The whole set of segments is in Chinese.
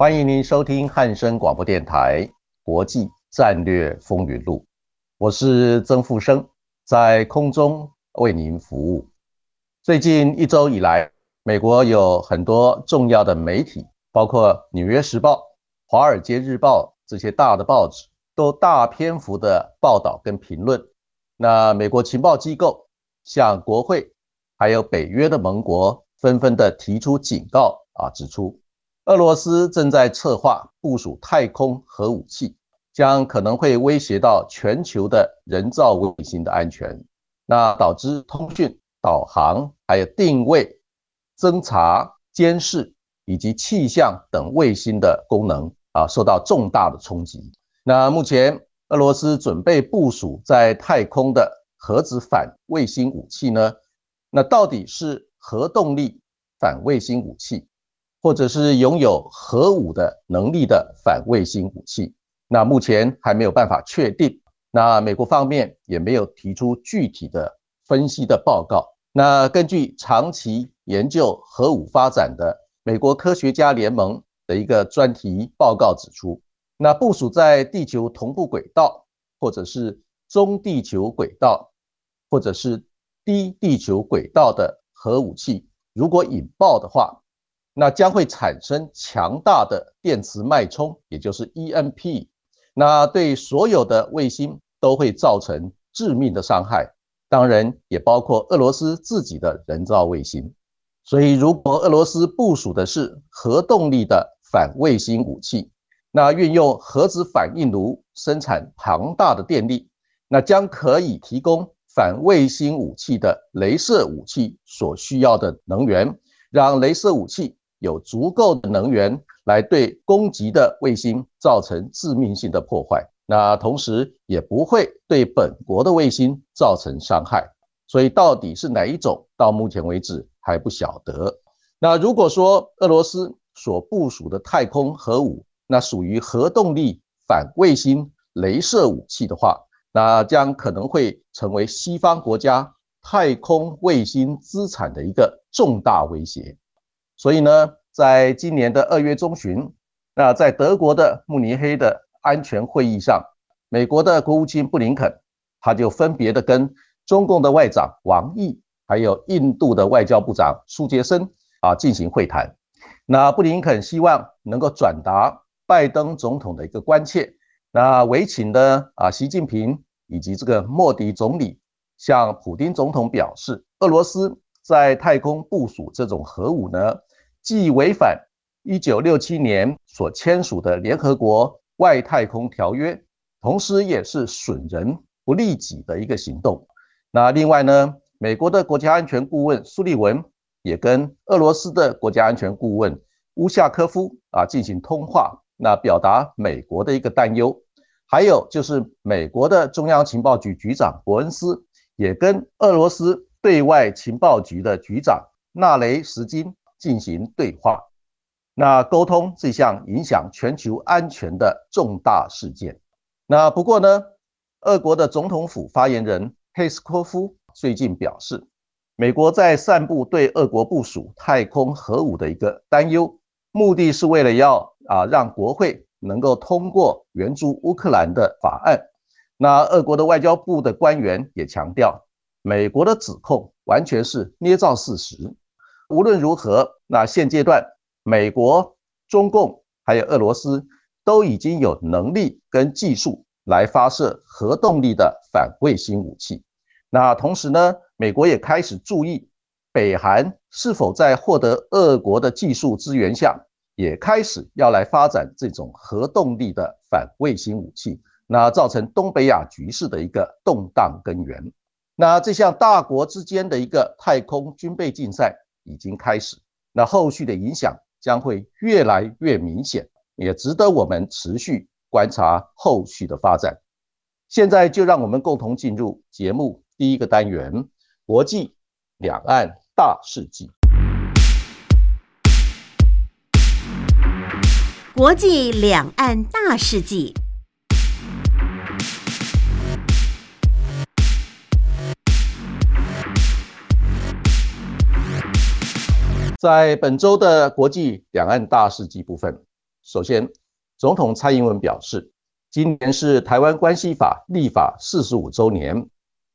欢迎您收听汉声广播电台《国际战略风云录》，我是曾富生，在空中为您服务。最近一周以来，美国有很多重要的媒体，包括《纽约时报》、《华尔街日报》这些大的报纸，都大篇幅的报道跟评论。那美国情报机构向国会还有北约的盟国纷纷的提出警告啊，指出。俄罗斯正在策划部署太空核武器，将可能会威胁到全球的人造卫星的安全，那导致通讯、导航、还有定位、侦察、监视以及气象等卫星的功能啊受到重大的冲击。那目前俄罗斯准备部署在太空的核子反卫星武器呢？那到底是核动力反卫星武器？或者是拥有核武的能力的反卫星武器，那目前还没有办法确定。那美国方面也没有提出具体的分析的报告。那根据长期研究核武发展的美国科学家联盟的一个专题报告指出，那部署在地球同步轨道，或者是中地球轨道，或者是低地球轨道的核武器，如果引爆的话，那将会产生强大的电磁脉冲，也就是 EMP，那对所有的卫星都会造成致命的伤害，当然也包括俄罗斯自己的人造卫星。所以，如果俄罗斯部署的是核动力的反卫星武器，那运用核子反应炉生产庞大的电力，那将可以提供反卫星武器的镭射武器所需要的能源，让镭射武器。有足够的能源来对攻击的卫星造成致命性的破坏，那同时也不会对本国的卫星造成伤害。所以到底是哪一种，到目前为止还不晓得。那如果说俄罗斯所部署的太空核武，那属于核动力反卫星镭射武器的话，那将可能会成为西方国家太空卫星资产的一个重大威胁。所以呢，在今年的二月中旬，那在德国的慕尼黑的安全会议上，美国的国务卿布林肯，他就分别的跟中共的外长王毅，还有印度的外交部长苏杰生啊进行会谈。那布林肯希望能够转达拜登总统的一个关切，那委请的啊习近平以及这个莫迪总理向普京总统表示，俄罗斯在太空部署这种核武呢？既违反一九六七年所签署的联合国外太空条约，同时也是损人不利己的一个行动。那另外呢，美国的国家安全顾问苏利文也跟俄罗斯的国家安全顾问乌夏科夫啊进行通话，那表达美国的一个担忧。还有就是美国的中央情报局局长伯恩斯也跟俄罗斯对外情报局的局长纳雷什金。进行对话，那沟通这项影响全球安全的重大事件。那不过呢，俄国的总统府发言人佩斯科夫最近表示，美国在散布对俄国部署太空核武的一个担忧，目的是为了要啊让国会能够通过援助乌克兰的法案。那俄国的外交部的官员也强调，美国的指控完全是捏造事实。无论如何，那现阶段，美国、中共还有俄罗斯都已经有能力跟技术来发射核动力的反卫星武器。那同时呢，美国也开始注意北韩是否在获得俄国的技术资源下，也开始要来发展这种核动力的反卫星武器，那造成东北亚局势的一个动荡根源。那这项大国之间的一个太空军备竞赛已经开始，那后续的影响将会越来越明显，也值得我们持续观察后续的发展。现在就让我们共同进入节目第一个单元：国际两岸大事记。国际两岸大事记。在本周的国际两岸大事记部分，首先，总统蔡英文表示，今年是台湾关系法立法四十五周年，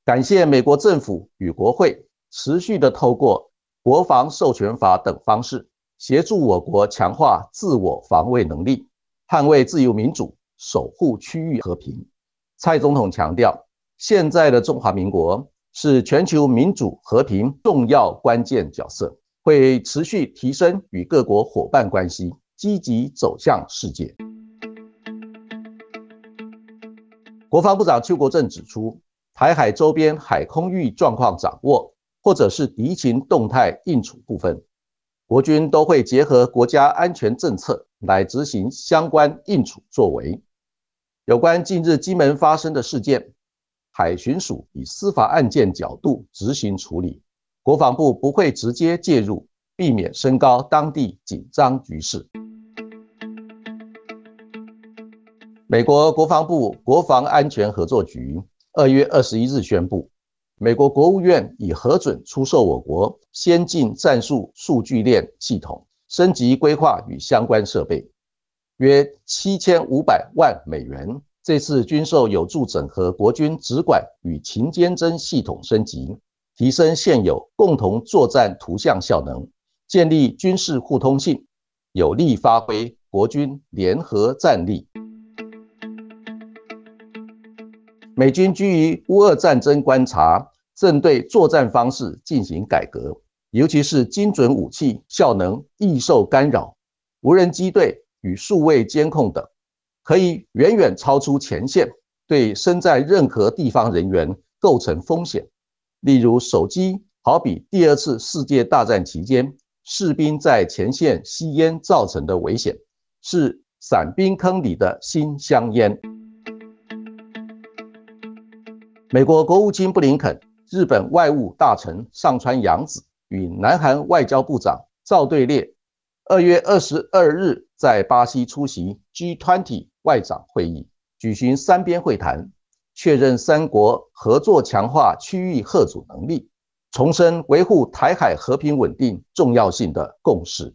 感谢美国政府与国会持续的透过国防授权法等方式。协助我国强化自我防卫能力，捍卫自由民主，守护区域和平。蔡总统强调，现在的中华民国是全球民主和平重要关键角色，会持续提升与各国伙伴关系，积极走向世界。国防部长邱国正指出，台海周边海空域状况掌握，或者是敌情动态应处部分。国军都会结合国家安全政策来执行相关应处作为。有关近日金门发生的事件，海巡署以司法案件角度执行处理，国防部不会直接介入，避免升高当地紧张局势。美国国防部国防安全合作局二月二十一日宣布。美国国务院已核准出售我国先进战术数据链系统升级规划与相关设备，约七千五百万美元。这次军售有助整合国军直管与勤监侦系统升级，提升现有共同作战图像效能，建立军事互通性，有力发挥国军联合战力。美军居于乌俄战争观察，正对作战方式进行改革，尤其是精准武器效能易受干扰，无人机队与数位监控等，可以远远超出前线，对身在任何地方人员构成风险。例如，手机好比第二次世界大战期间士兵在前线吸烟造成的危险，是伞兵坑里的新香烟。美国国务卿布林肯、日本外务大臣上川洋子与南韩外交部长赵对列，二月二十二日在巴西出席 G20 外长会议，举行三边会谈，确认三国合作强化区域核主能力，重申维护台海和平稳定重要性的共识。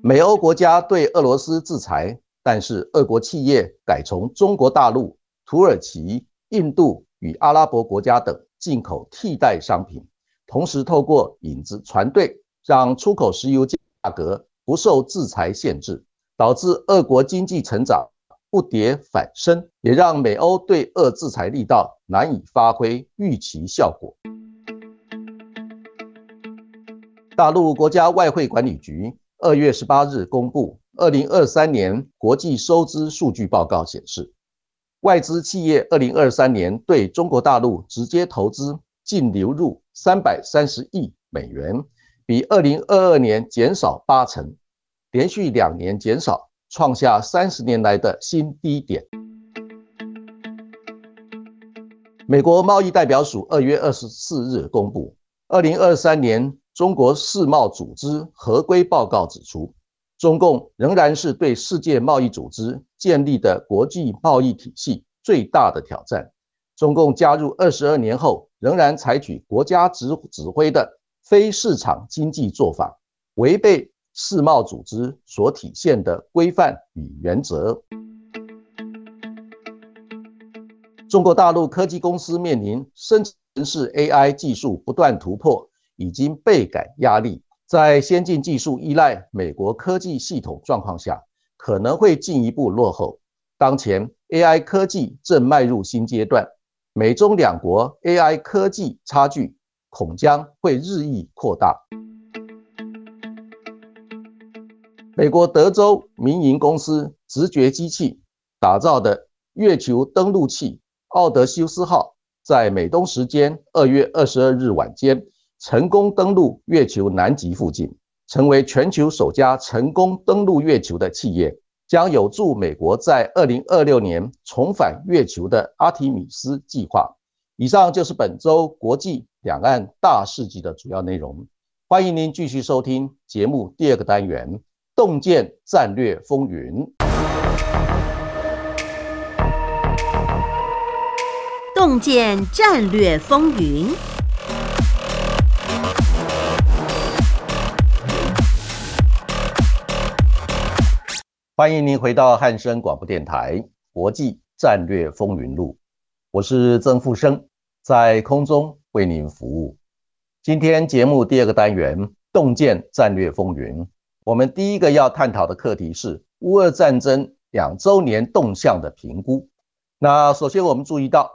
美欧国家对俄罗斯制裁。但是，俄国企业改从中国大陆、土耳其、印度与阿拉伯国家等进口替代商品，同时透过影子船队，让出口石油价格不受制裁限制，导致俄国经济成长不跌反升，也让美欧对俄制裁力道难以发挥预期效果。大陆国家外汇管理局二月十八日公布。二零二三年国际收支数据报告显示，外资企业二零二三年对中国大陆直接投资净流入三百三十亿美元，比二零二二年减少八成，连续两年减少，创下三十年来的新低点。美国贸易代表署二月二十四日公布二零二三年中国世贸组织合规报告，指出。中共仍然是对世界贸易组织建立的国际贸易体系最大的挑战。中共加入二十二年后，仍然采取国家指指挥的非市场经济做法，违背世贸组织所体现的规范与原则。中国大陆科技公司面临生成式 AI 技术不断突破，已经倍感压力。在先进技术依赖美国科技系统状况下，可能会进一步落后。当前 AI 科技正迈入新阶段，美中两国 AI 科技差距恐将会日益扩大。美国德州民营公司直觉机器打造的月球登陆器奥德修斯号，在美东时间二月二十二日晚间成功登陆月球南极附近，成为全球首家成功登陆月球的企业，将有助美国在二零二六年重返月球的阿提米斯计划。以上就是本周国际两岸大事记的主要内容。欢迎您继续收听节目第二个单元《洞见战略风云》。洞见战略风云，欢迎您回到汉声广播电台《国际战略风云录》，我是曾富生，在空中为您服务。今天节目第二个单元《洞见战略风云》，我们第一个要探讨的课题是乌俄战争两周年动向的评估。那首先我们注意到。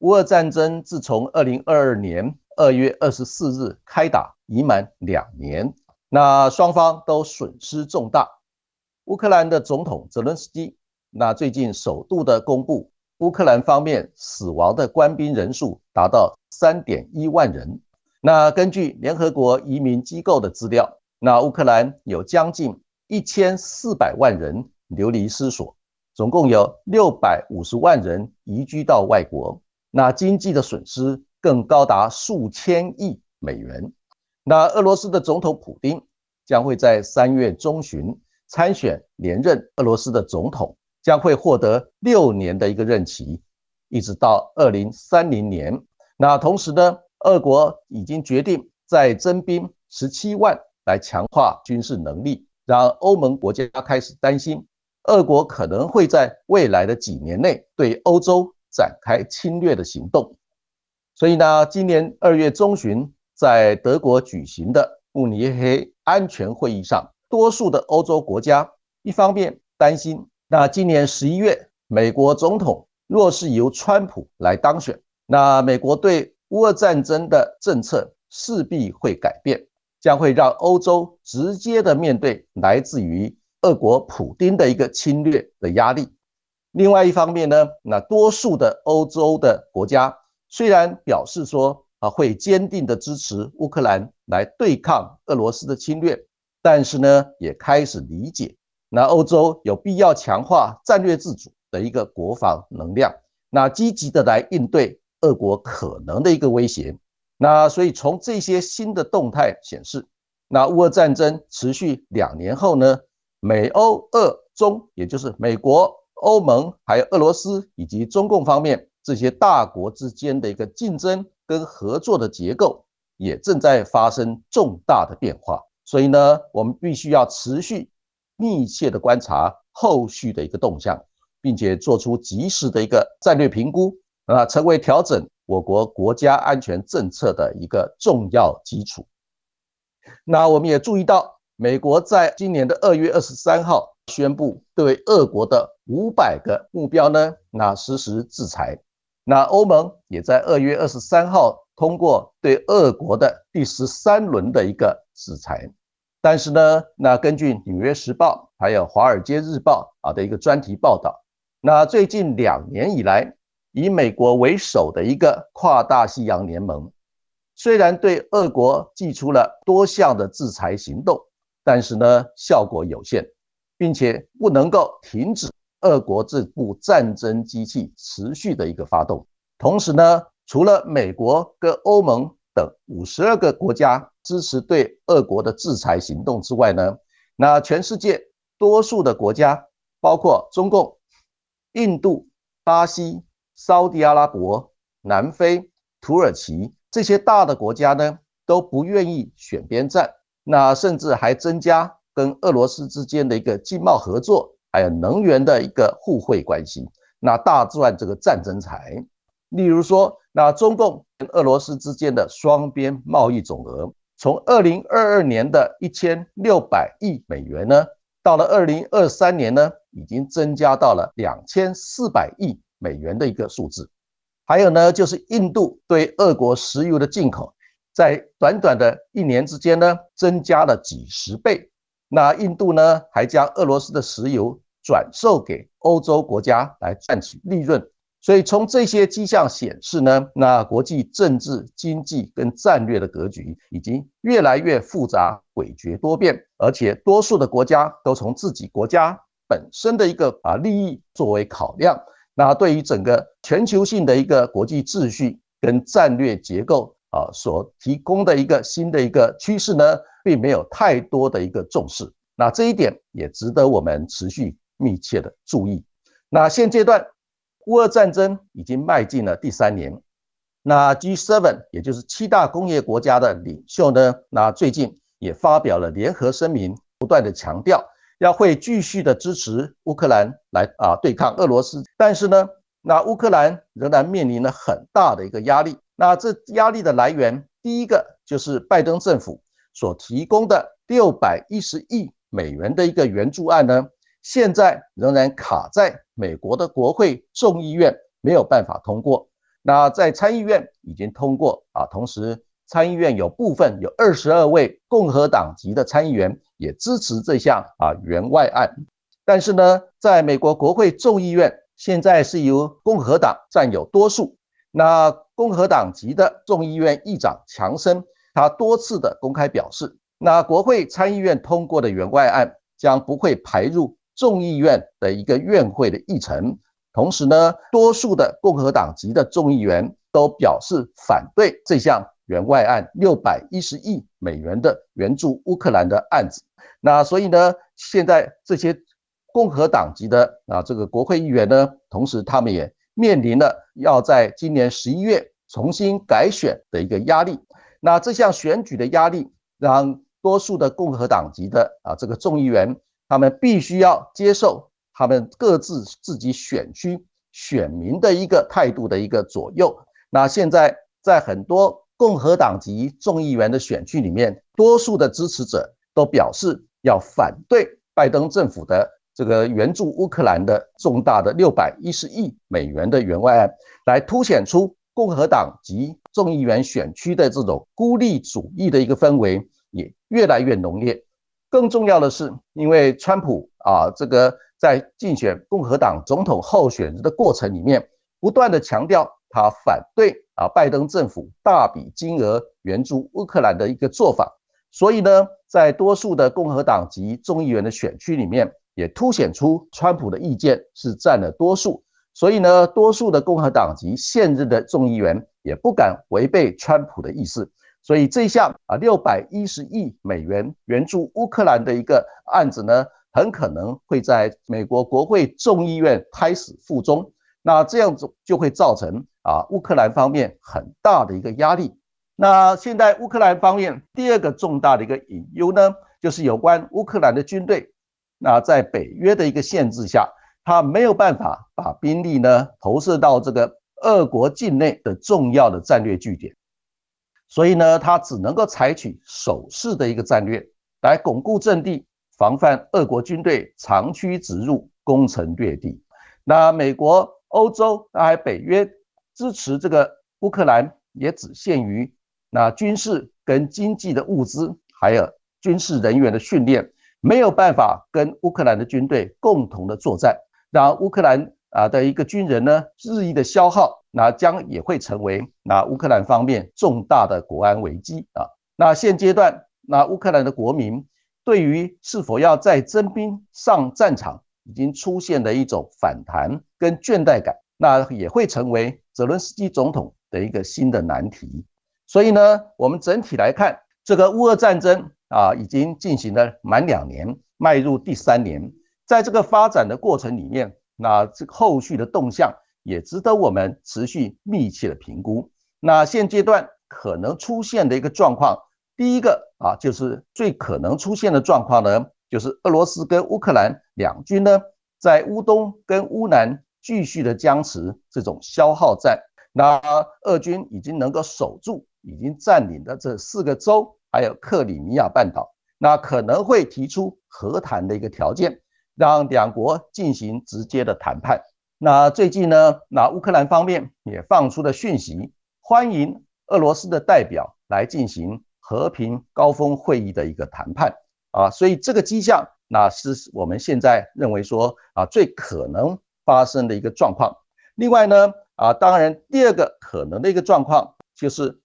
乌俄战争自从二零二二年二月二十四日开打已满两年，那双方都损失重大。乌克兰的总统泽伦斯基那最近首度的公布，乌克兰方面死亡的官兵人数达到三点一万人。那根据联合国移民机构的资料，那乌克兰有将近一千四百万人流离失所，总共有六百五十万人移居到外国。那经济的损失更高达数千亿美元。那俄罗斯的总统普京将会在三月中旬参选连任俄罗斯的总统，将会获得六年的一个任期，一直到二零三零年。那同时呢，俄国已经决定再征兵十七万来强化军事能力，让欧盟国家开始担心，俄国可能会在未来的几年内对欧洲。展开侵略的行动，所以呢，今年二月中旬在德国举行的慕尼黑安全会议上，多数的欧洲国家一方面担心，那今年十一月美国总统若是由川普来当选，那美国对乌俄战争的政策势必会改变，将会让欧洲直接的面对来自于俄国普丁的一个侵略的压力。另外一方面呢，那多数的欧洲的国家虽然表示说啊会坚定的支持乌克兰来对抗俄罗斯的侵略，但是呢也开始理解，那欧洲有必要强化战略自主的一个国防能量，那积极的来应对俄国可能的一个威胁。那所以从这些新的动态显示，那乌俄战争持续两年后呢，美欧俄中，也就是美国。欧盟还有俄罗斯以及中共方面这些大国之间的一个竞争跟合作的结构，也正在发生重大的变化。所以呢，我们必须要持续密切的观察后续的一个动向，并且做出及时的一个战略评估，啊，成为调整我国国家安全政策的一个重要基础。那我们也注意到，美国在今年的二月二十三号。宣布对俄国的五百个目标呢，那实施制裁。那欧盟也在二月二十三号通过对俄国的第十三轮的一个制裁。但是呢，那根据《纽约时报》还有《华尔街日报》啊的一个专题报道，那最近两年以来，以美国为首的一个跨大西洋联盟，虽然对俄国寄出了多项的制裁行动，但是呢，效果有限。并且不能够停止俄国这部战争机器持续的一个发动。同时呢，除了美国跟欧盟等五十二个国家支持对俄国的制裁行动之外呢，那全世界多数的国家，包括中共、印度、巴西、沙地阿拉伯、南非、土耳其这些大的国家呢，都不愿意选边站，那甚至还增加。跟俄罗斯之间的一个经贸合作，还有能源的一个互惠关系，那大赚这个战争财。例如说，那中共跟俄罗斯之间的双边贸易总额，从二零二二年的一千六百亿美元呢，到了二零二三年呢，已经增加到了两千四百亿美元的一个数字。还有呢，就是印度对俄国石油的进口，在短短的一年之间呢，增加了几十倍。那印度呢，还将俄罗斯的石油转售给欧洲国家来赚取利润。所以从这些迹象显示呢，那国际政治、经济跟战略的格局已经越来越复杂、诡谲多变，而且多数的国家都从自己国家本身的一个啊利益作为考量。那对于整个全球性的一个国际秩序跟战略结构啊所提供的一个新的一个趋势呢，并没有太多的一个重视。那这一点也值得我们持续密切的注意。那现阶段。乌俄战争已经迈进了第三年，那 G7 也就是七大工业国家的领袖呢，那最近也发表了联合声明，不断的强调要会继续的支持乌克兰来啊对抗俄罗斯。但是呢，那乌克兰仍然面临了很大的一个压力。那这压力的来源，第一个就是拜登政府所提供的六百一十亿美元的一个援助案呢。现在仍然卡在美国的国会众议院没有办法通过，那在参议院已经通过啊，同时参议院有部分有二十二位共和党籍的参议员也支持这项啊援外案，但是呢，在美国国会众议院现在是由共和党占有多数，那共和党籍的众议院议长强生他多次的公开表示，那国会参议院通过的援外案将不会排入。众议院的一个院会的议程，同时呢，多数的共和党籍的众议员都表示反对这项援外案六百一十亿美元的援助乌克兰的案子。那所以呢，现在这些共和党籍的啊这个国会议员呢，同时他们也面临了要在今年十一月重新改选的一个压力。那这项选举的压力，让多数的共和党籍的啊这个众议员。他们必须要接受他们各自自己选区选民的一个态度的一个左右。那现在在很多共和党籍众议员的选区里面，多数的支持者都表示要反对拜登政府的这个援助乌克兰的重大的六百一十亿美元的援外案，来凸显出共和党籍众议员选区的这种孤立主义的一个氛围也越来越浓烈。更重要的是，因为川普啊，这个在竞选共和党总统候选人的过程里面，不断的强调他反对啊拜登政府大笔金额援助乌克兰的一个做法，所以呢，在多数的共和党及众议员的选区里面，也凸显出川普的意见是占了多数，所以呢，多数的共和党及现任的众议员也不敢违背川普的意思。所以这项啊六百一十亿美元援助乌克兰的一个案子呢，很可能会在美国国会众议院开始附中。那这样子就会造成啊乌克兰方面很大的一个压力。那现在乌克兰方面第二个重大的一个隐忧呢，就是有关乌克兰的军队。那在北约的一个限制下，他没有办法把兵力呢投射到这个俄国境内的重要的战略据点。所以呢，他只能够采取守势的一个战略来巩固阵地，防范俄国军队长驱直入、攻城略地。那美国、欧洲、那还北约支持这个乌克兰，也只限于那军事跟经济的物资，还有军事人员的训练，没有办法跟乌克兰的军队共同的作战，让乌克兰啊的一个军人呢日益的消耗。那将也会成为那乌克兰方面重大的国安危机啊。那现阶段，那乌克兰的国民对于是否要再征兵上战场，已经出现了一种反弹跟倦怠感，那也会成为泽伦斯基总统的一个新的难题。所以呢，我们整体来看，这个乌俄战争啊，已经进行了满两年，迈入第三年，在这个发展的过程里面，那这后续的动向。也值得我们持续密切的评估。那现阶段可能出现的一个状况，第一个啊，就是最可能出现的状况呢，就是俄罗斯跟乌克兰两军呢，在乌东跟乌南继续的僵持这种消耗战。那俄军已经能够守住已经占领的这四个州，还有克里米亚半岛，那可能会提出和谈的一个条件，让两国进行直接的谈判。那最近呢，那乌克兰方面也放出了讯息，欢迎俄罗斯的代表来进行和平高峰会议的一个谈判。啊，所以这个迹象，那是我们现在认为说啊最可能发生的一个状况。另外呢，啊，当然第二个可能的一个状况就是，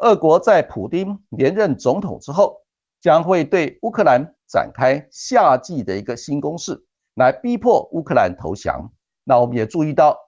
俄国在普京连任总统之后，将会对乌克兰展开夏季的一个新攻势，来逼迫乌克兰投降。那我们也注意到，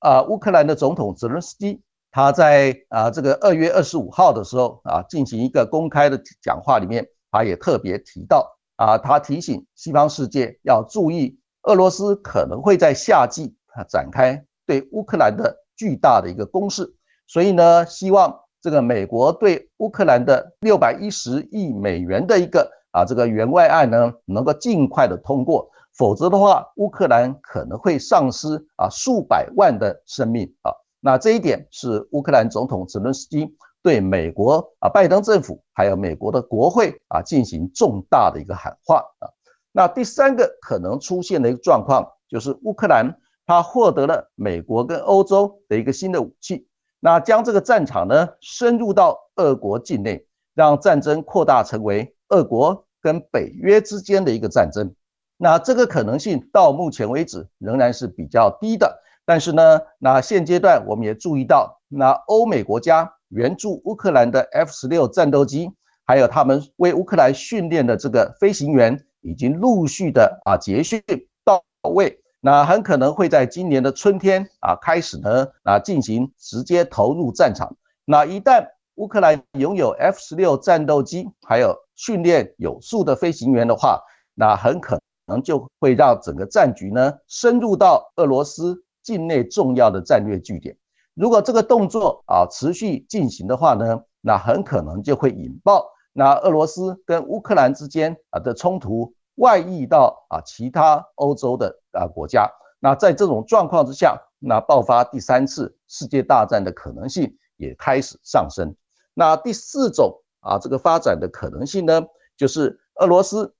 啊，乌克兰的总统泽伦斯基。他在啊这个二月二十五号的时候啊进行一个公开的讲话里面，他也特别提到啊，他提醒西方世界要注意，俄罗斯可能会在夏季啊展开对乌克兰的巨大的一个攻势，所以呢，希望这个美国对乌克兰的六百一十亿美元的一个啊这个援外案呢能够尽快的通过，否则的话，乌克兰可能会丧失啊数百万的生命啊。那这一点是乌克兰总统泽伦斯基对美国啊拜登政府还有美国的国会啊进行重大的一个喊话啊。那第三个可能出现的一个状况就是乌克兰它获得了美国跟欧洲的一个新的武器，那将这个战场呢深入到俄国境内，让战争扩大成为俄国跟北约之间的一个战争。那这个可能性到目前为止仍然是比较低的。但是呢，那现阶段我们也注意到，那欧美国家援助乌克兰的 F 十六战斗机，还有他们为乌克兰训练的这个飞行员，已经陆续的啊结训到位。那很可能会在今年的春天啊开始呢啊进行直接投入战场。那一旦乌克兰拥有 F 十六战斗机，还有训练有素的飞行员的话，那很可能就会让整个战局呢深入到俄罗斯。境内重要的战略据点，如果这个动作啊持续进行的话呢，那很可能就会引爆那俄罗斯跟乌克兰之间啊的冲突外溢到啊其他欧洲的啊国家。那在这种状况之下，那爆发第三次世界大战的可能性也开始上升。那第四种啊这个发展的可能性呢，就是俄罗斯。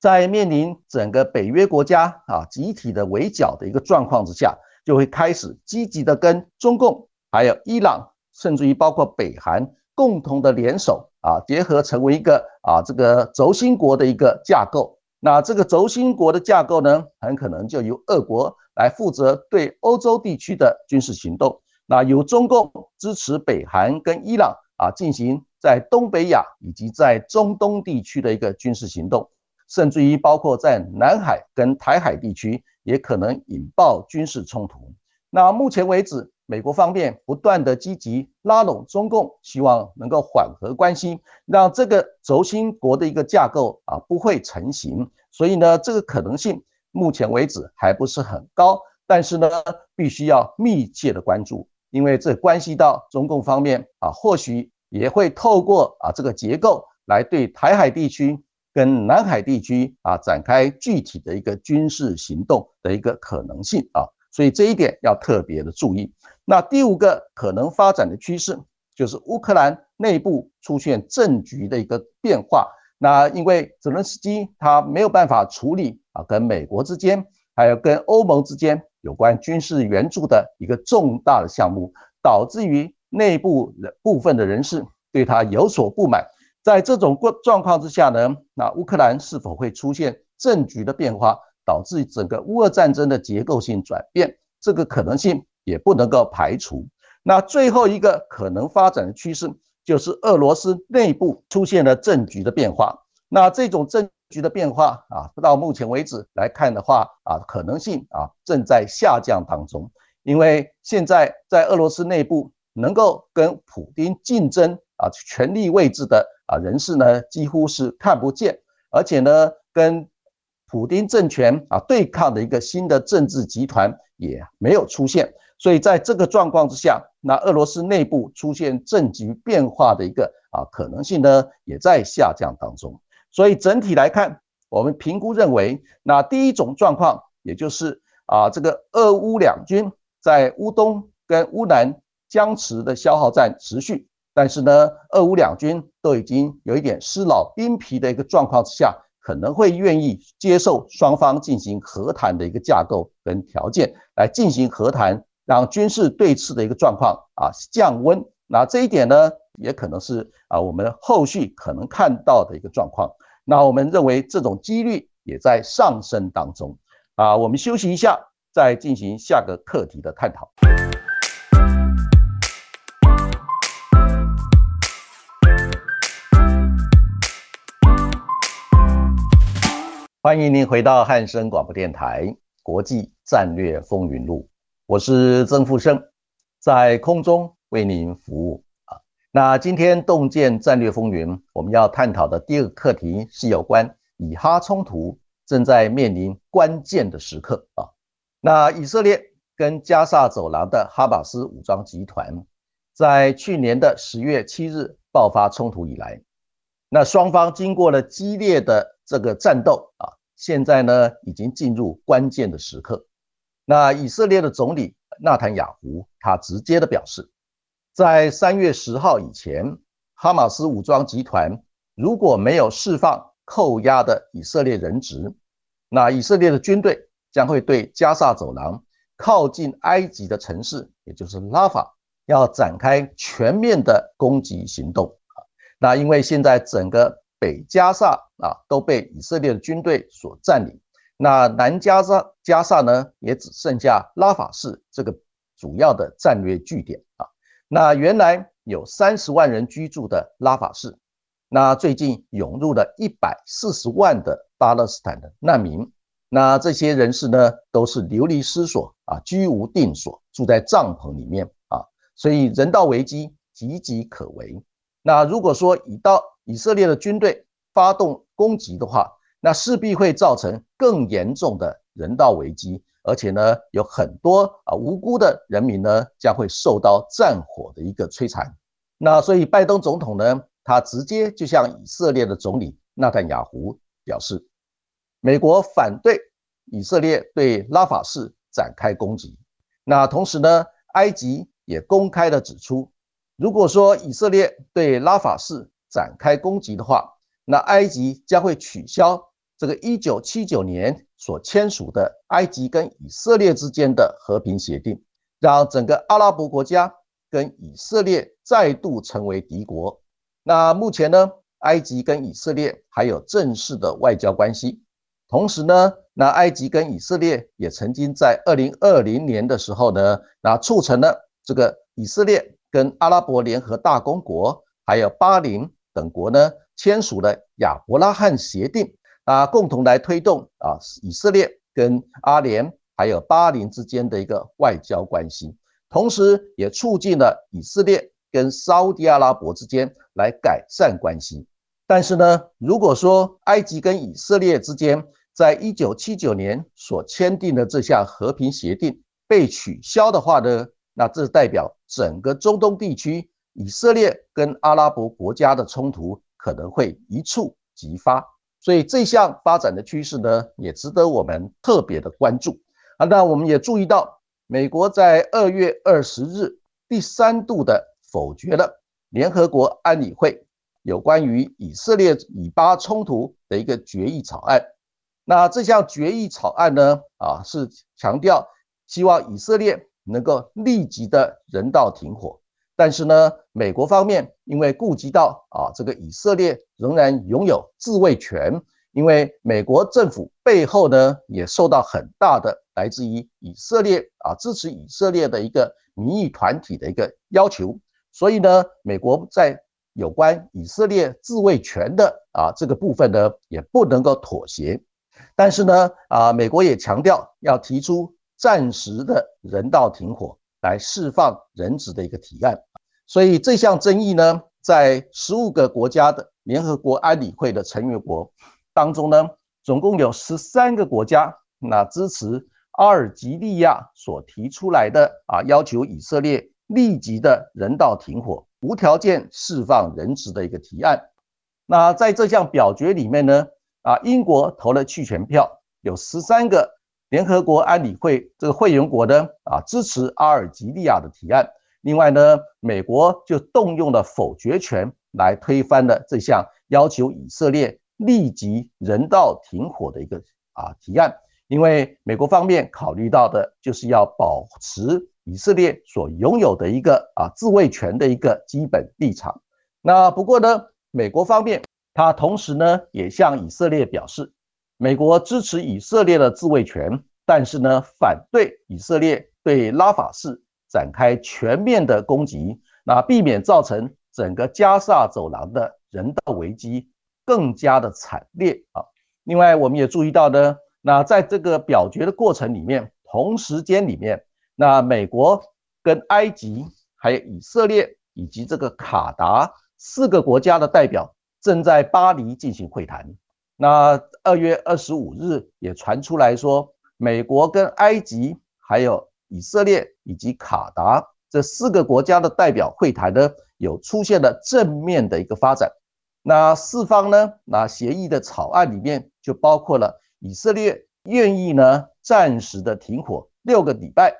在面临整个北约国家啊集体的围剿的一个状况之下，就会开始积极的跟中共、还有伊朗，甚至于包括北韩共同的联手啊，结合成为一个啊这个轴心国的一个架构。那这个轴心国的架构呢，很可能就由俄国来负责对欧洲地区的军事行动，那由中共支持北韩跟伊朗啊进行在东北亚以及在中东地区的一个军事行动。甚至于包括在南海跟台海地区，也可能引爆军事冲突。那目前为止，美国方面不断的积极拉拢中共，希望能够缓和关系，让这个轴心国的一个架构啊不会成型。所以呢，这个可能性目前为止还不是很高。但是呢，必须要密切的关注，因为这关系到中共方面啊，或许也会透过啊这个结构来对台海地区。跟南海地区啊展开具体的一个军事行动的一个可能性啊，所以这一点要特别的注意。那第五个可能发展的趋势就是乌克兰内部出现政局的一个变化。那因为泽伦斯基他没有办法处理啊跟美国之间还有跟欧盟之间有关军事援助的一个重大的项目，导致于内部的部分的人士对他有所不满。在这种过状况之下呢，那乌克兰是否会出现政局的变化，导致整个乌俄战争的结构性转变？这个可能性也不能够排除。那最后一个可能发展的趋势，就是俄罗斯内部出现了政局的变化。那这种政局的变化啊，到目前为止来看的话啊，可能性啊正在下降当中。因为现在在俄罗斯内部能够跟普京竞争啊权力位置的。啊，人士呢几乎是看不见，而且呢，跟普丁政权啊对抗的一个新的政治集团也没有出现，所以在这个状况之下，那俄罗斯内部出现政局变化的一个啊可能性呢也在下降当中。所以整体来看，我们评估认为，那第一种状况，也就是啊这个俄乌两军在乌东跟乌南僵持的消耗战持续。但是呢，俄乌两军都已经有一点失老兵疲的一个状况之下，可能会愿意接受双方进行和谈的一个架构跟条件来进行和谈，让军事对峙的一个状况啊降温。那这一点呢，也可能是啊我们后续可能看到的一个状况。那我们认为这种几率也在上升当中啊。我们休息一下，再进行下个课题的探讨。欢迎您回到汉声广播电台《国际战略风云录》，我是曾富生，在空中为您服务啊。那今天洞见战略风云，我们要探讨的第二个课题是有关以哈冲突正在面临关键的时刻啊。那以色列跟加萨走廊的哈马斯武装集团，在去年的十月七日爆发冲突以来，那双方经过了激烈的这个战斗啊。现在呢，已经进入关键的时刻。那以色列的总理纳坦雅胡他直接的表示，在三月十号以前，哈马斯武装集团如果没有释放扣押的以色列人质，那以色列的军队将会对加萨走廊靠近埃及的城市，也就是拉法，要展开全面的攻击行动。那因为现在整个北加萨啊都被以色列的军队所占领，那南加萨加萨呢也只剩下拉法市这个主要的战略据点啊。那原来有三十万人居住的拉法市，那最近涌入了一百四十万的巴勒斯坦的难民，那这些人士呢都是流离失所啊，居无定所，住在帐篷里面啊，所以人道危机岌岌可危。那如果说以到以色列的军队发动攻击的话，那势必会造成更严重的人道危机，而且呢，有很多啊无辜的人民呢将会受到战火的一个摧残。那所以拜登总统呢，他直接就向以色列的总理纳坦雅胡表示，美国反对以色列对拉法市展开攻击。那同时呢，埃及也公开的指出。如果说以色列对拉法市展开攻击的话，那埃及将会取消这个一九七九年所签署的埃及跟以色列之间的和平协定，让整个阿拉伯国家跟以色列再度成为敌国。那目前呢，埃及跟以色列还有正式的外交关系，同时呢，那埃及跟以色列也曾经在二零二零年的时候呢，那促成了这个以色列。跟阿拉伯联合大公国还有巴林等国呢签署了亚伯拉罕协定啊，共同来推动啊以色列跟阿联还有巴林之间的一个外交关系，同时也促进了以色列跟沙地阿拉伯之间来改善关系。但是呢，如果说埃及跟以色列之间在一九七九年所签订的这项和平协定被取消的话呢？那这代表整个中东地区，以色列跟阿拉伯国家的冲突可能会一触即发，所以这项发展的趋势呢，也值得我们特别的关注啊。那我们也注意到，美国在二月二十日第三度的否决了联合国安理会有关于以色列以巴冲突的一个决议草案。那这项决议草案呢，啊，是强调希望以色列。能够立即的人道停火，但是呢，美国方面因为顾及到啊，这个以色列仍然拥有自卫权，因为美国政府背后呢也受到很大的来自于以色列啊支持以色列的一个民意团体的一个要求，所以呢，美国在有关以色列自卫权的啊这个部分呢也不能够妥协，但是呢啊，美国也强调要提出。暂时的人道停火来释放人质的一个提案，所以这项争议呢，在十五个国家的联合国安理会的成员国当中呢，总共有十三个国家那支持阿尔及利亚所提出来的啊，要求以色列立即的人道停火、无条件释放人质的一个提案。那在这项表决里面呢，啊，英国投了弃权票，有十三个。联合国安理会这个会员国呢，啊，支持阿尔及利亚的提案。另外呢，美国就动用了否决权来推翻了这项要求以色列立即人道停火的一个啊提案。因为美国方面考虑到的就是要保持以色列所拥有的一个啊自卫权的一个基本立场。那不过呢，美国方面他同时呢也向以色列表示，美国支持以色列的自卫权，但是呢反对以色列对拉法市展开全面的攻击，那避免造成整个加萨走廊的人道危机更加的惨烈啊。另外，我们也注意到呢，那在这个表决的过程里面，同时间里面，那美国跟埃及、还有以色列以及这个卡达四个国家的代表正在巴黎进行会谈。那二月二十五日也传出来说，美国跟埃及还有以色列以及卡达这四个国家的代表会谈呢，有出现了正面的一个发展。那四方呢，那协议的草案里面就包括了以色列愿意呢暂时的停火六个礼拜。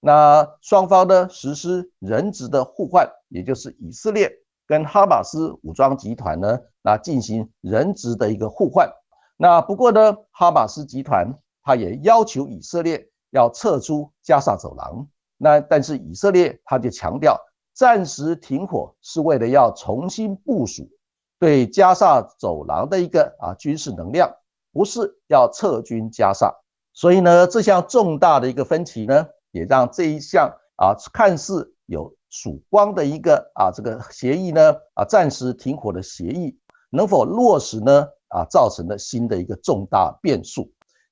那双方呢实施人质的互换，也就是以色列跟哈马斯武装集团呢，那进行人质的一个互换。那不过呢，哈马斯集团他也要求以色列要撤出加沙走廊。那但是以色列他就强调，暂时停火是为了要重新部署对加沙走廊的一个啊军事能量，不是要撤军加沙。所以呢，这项重大的一个分歧呢。也让这一项啊看似有曙光的一个啊这个协议呢啊暂时停火的协议能否落实呢啊造成了新的一个重大变数。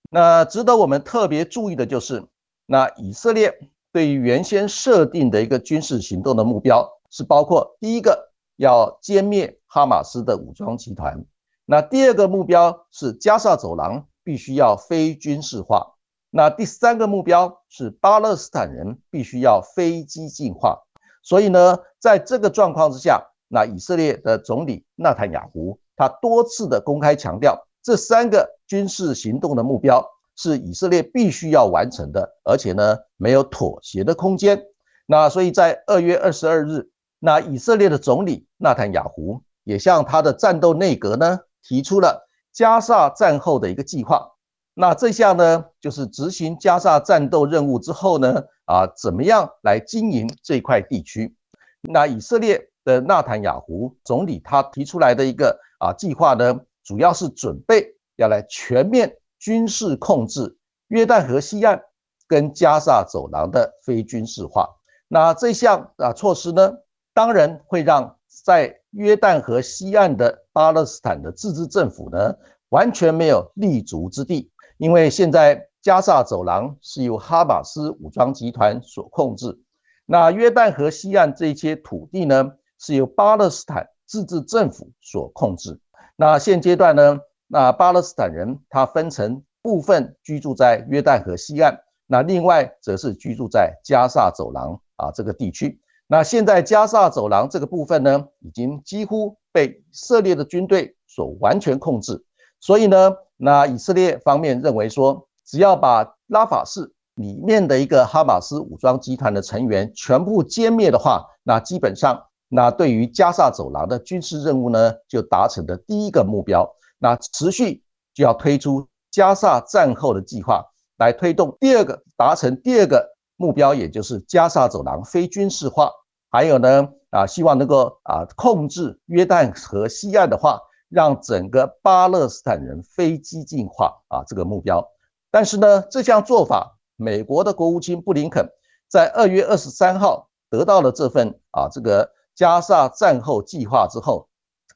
那值得我们特别注意的就是，那以色列对于原先设定的一个军事行动的目标是包括第一个要歼灭哈马斯的武装集团，那第二个目标是加沙走廊必须要非军事化。那第三个目标是巴勒斯坦人必须要非激进化，所以呢，在这个状况之下，那以色列的总理纳坦雅胡他多次的公开强调，这三个军事行动的目标是以色列必须要完成的，而且呢没有妥协的空间。那所以在二月二十二日，那以色列的总理纳坦雅胡也向他的战斗内阁呢提出了加沙战后的一个计划。那这项呢，就是执行加沙战斗任务之后呢，啊，怎么样来经营这块地区？那以色列的纳坦雅胡总理他提出来的一个啊计划呢，主要是准备要来全面军事控制约旦河西岸跟加沙走廊的非军事化。那这项啊措施呢，当然会让在约旦河西岸的巴勒斯坦的自治政府呢，完全没有立足之地。因为现在加萨走廊是由哈马斯武装集团所控制，那约旦河西岸这些土地呢，是由巴勒斯坦自治政府所控制。那现阶段呢，那巴勒斯坦人他分成部分居住在约旦河西岸，那另外则是居住在加萨走廊啊这个地区。那现在加萨走廊这个部分呢，已经几乎被以色列的军队所完全控制，所以呢。那以色列方面认为说，只要把拉法市里面的一个哈马斯武装集团的成员全部歼灭的话，那基本上，那对于加沙走廊的军事任务呢，就达成了第一个目标。那持续就要推出加沙战后的计划，来推动第二个达成第二个目标，也就是加沙走廊非军事化。还有呢，啊，希望能够啊控制约旦河西岸的话。让整个巴勒斯坦人非激进化啊，这个目标。但是呢，这项做法，美国的国务卿布林肯在二月二十三号得到了这份啊这个加沙战后计划之后，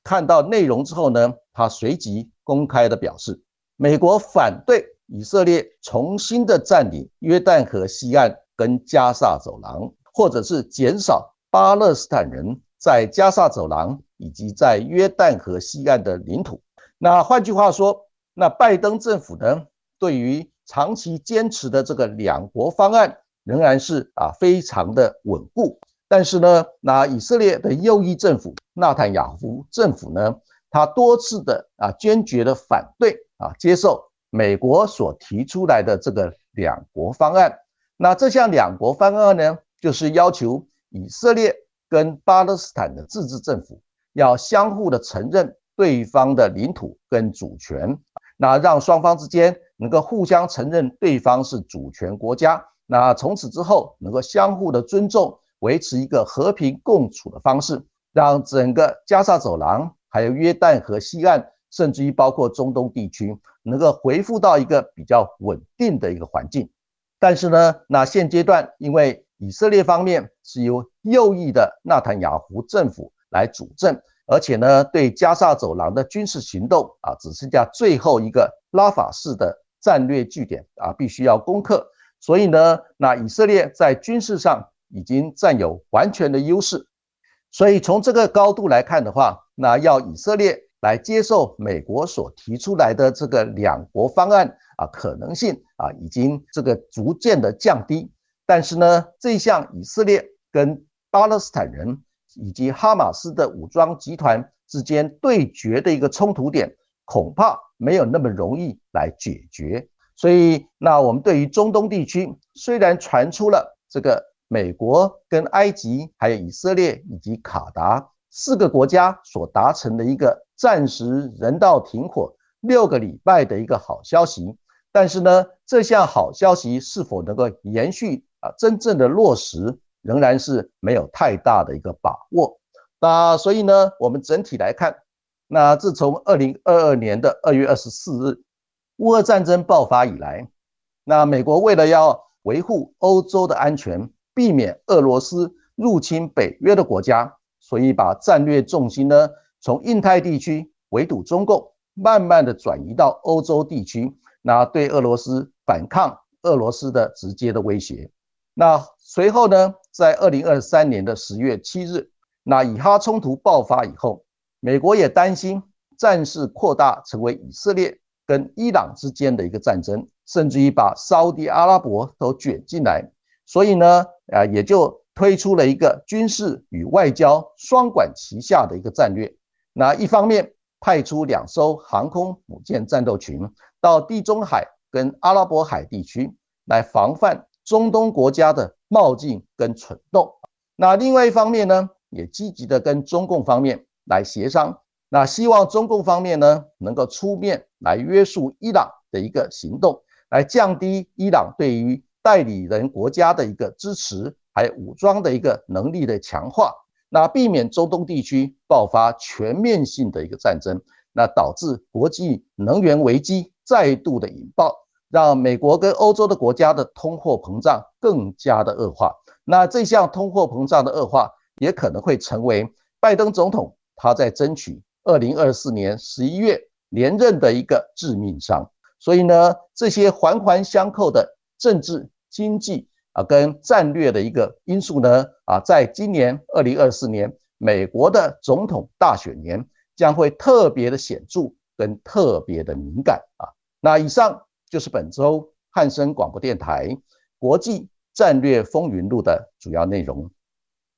看到内容之后呢，他随即公开的表示，美国反对以色列重新的占领约旦河西岸跟加沙走廊，或者是减少巴勒斯坦人在加沙走廊。以及在约旦河西岸的领土。那换句话说，那拜登政府呢，对于长期坚持的这个两国方案，仍然是啊非常的稳固。但是呢，那以色列的右翼政府纳坦雅胡政府呢，他多次的啊坚决的反对啊接受美国所提出来的这个两国方案。那这项两国方案呢，就是要求以色列跟巴勒斯坦的自治政府。要相互的承认对方的领土跟主权，那让双方之间能够互相承认对方是主权国家，那从此之后能够相互的尊重，维持一个和平共处的方式，让整个加沙走廊还有约旦河西岸，甚至于包括中东地区，能够恢复到一个比较稳定的一个环境。但是呢，那现阶段因为以色列方面是由右翼的纳坦雅胡政府来主政，而且呢，对加沙走廊的军事行动啊，只剩下最后一个拉法市的战略据点啊，必须要攻克。所以呢，那以色列在军事上已经占有完全的优势。所以从这个高度来看的话，那要以色列来接受美国所提出来的这个两国方案啊，可能性啊，已经这个逐渐的降低。但是呢，这项以色列跟巴勒斯坦人以及哈马斯的武装集团之间对决的一个冲突点，恐怕没有那么容易来解决。所以，那我们对于中东地区，虽然传出了这个美国跟埃及、还有以色列以及卡达四个国家所达成的一个暂时人道停火六个礼拜的一个好消息，但是呢，这项好消息是否能够延续？啊，真正的落实仍然是没有太大的一个把握。那所以呢，我们整体来看，那自从二零二二年的二月二十四日乌俄战争爆发以来，那美国为了要维护欧洲的安全，避免俄罗斯入侵北约的国家，所以把战略重心呢从印太地区围堵中共，慢慢的转移到欧洲地区，那对俄罗斯反抗俄罗斯的直接的威胁。那随后呢，在二零二三年的十月七日，那以哈冲突爆发以后，美国也担心战事扩大成为以色列跟伊朗之间的一个战争，甚至于把沙地阿拉伯都卷进来，所以呢，啊，也就推出了一个军事与外交双管齐下的一个战略。那一方面派出两艘航空母舰战斗群到地中海跟阿拉伯海地区来防范。中东国家的冒进跟蠢动，那另外一方面呢，也积极的跟中共方面来协商，那希望中共方面呢能够出面来约束伊朗的一个行动，来降低伊朗对于代理人国家的一个支持，还有武装的一个能力的强化，那避免中东地区爆发全面性的一个战争，那导致国际能源危机再度的引爆。让美国跟欧洲的国家的通货膨胀更加的恶化，那这项通货膨胀的恶化也可能会成为拜登总统他在争取二零二四年十一月连任的一个致命伤。所以呢，这些环环相扣的政治、经济啊跟战略的一个因素呢啊，在今年二零二四年美国的总统大选年将会特别的显著跟特别的敏感啊。那以上。就是本周汉森广播电台国际战略风云录的主要内容。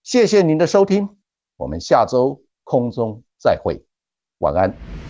谢谢您的收听，我们下周空中再会，晚安。